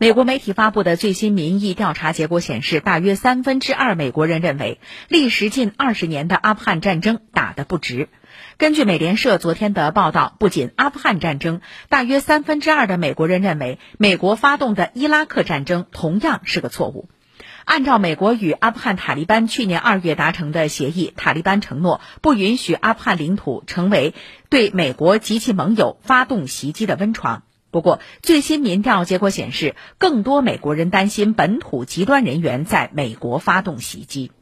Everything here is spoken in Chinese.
美国媒体发布的最新民意调查结果显示，大约三分之二美国人认为，历时近二十年的阿富汗战争打得不值。根据美联社昨天的报道，不仅阿富汗战争，大约三分之二的美国人认为，美国发动的伊拉克战争同样是个错误。按照美国与阿富汗塔利班去年二月达成的协议，塔利班承诺不允许阿富汗领土成为对美国及其盟友发动袭击的温床。不过，最新民调结果显示，更多美国人担心本土极端人员在美国发动袭击。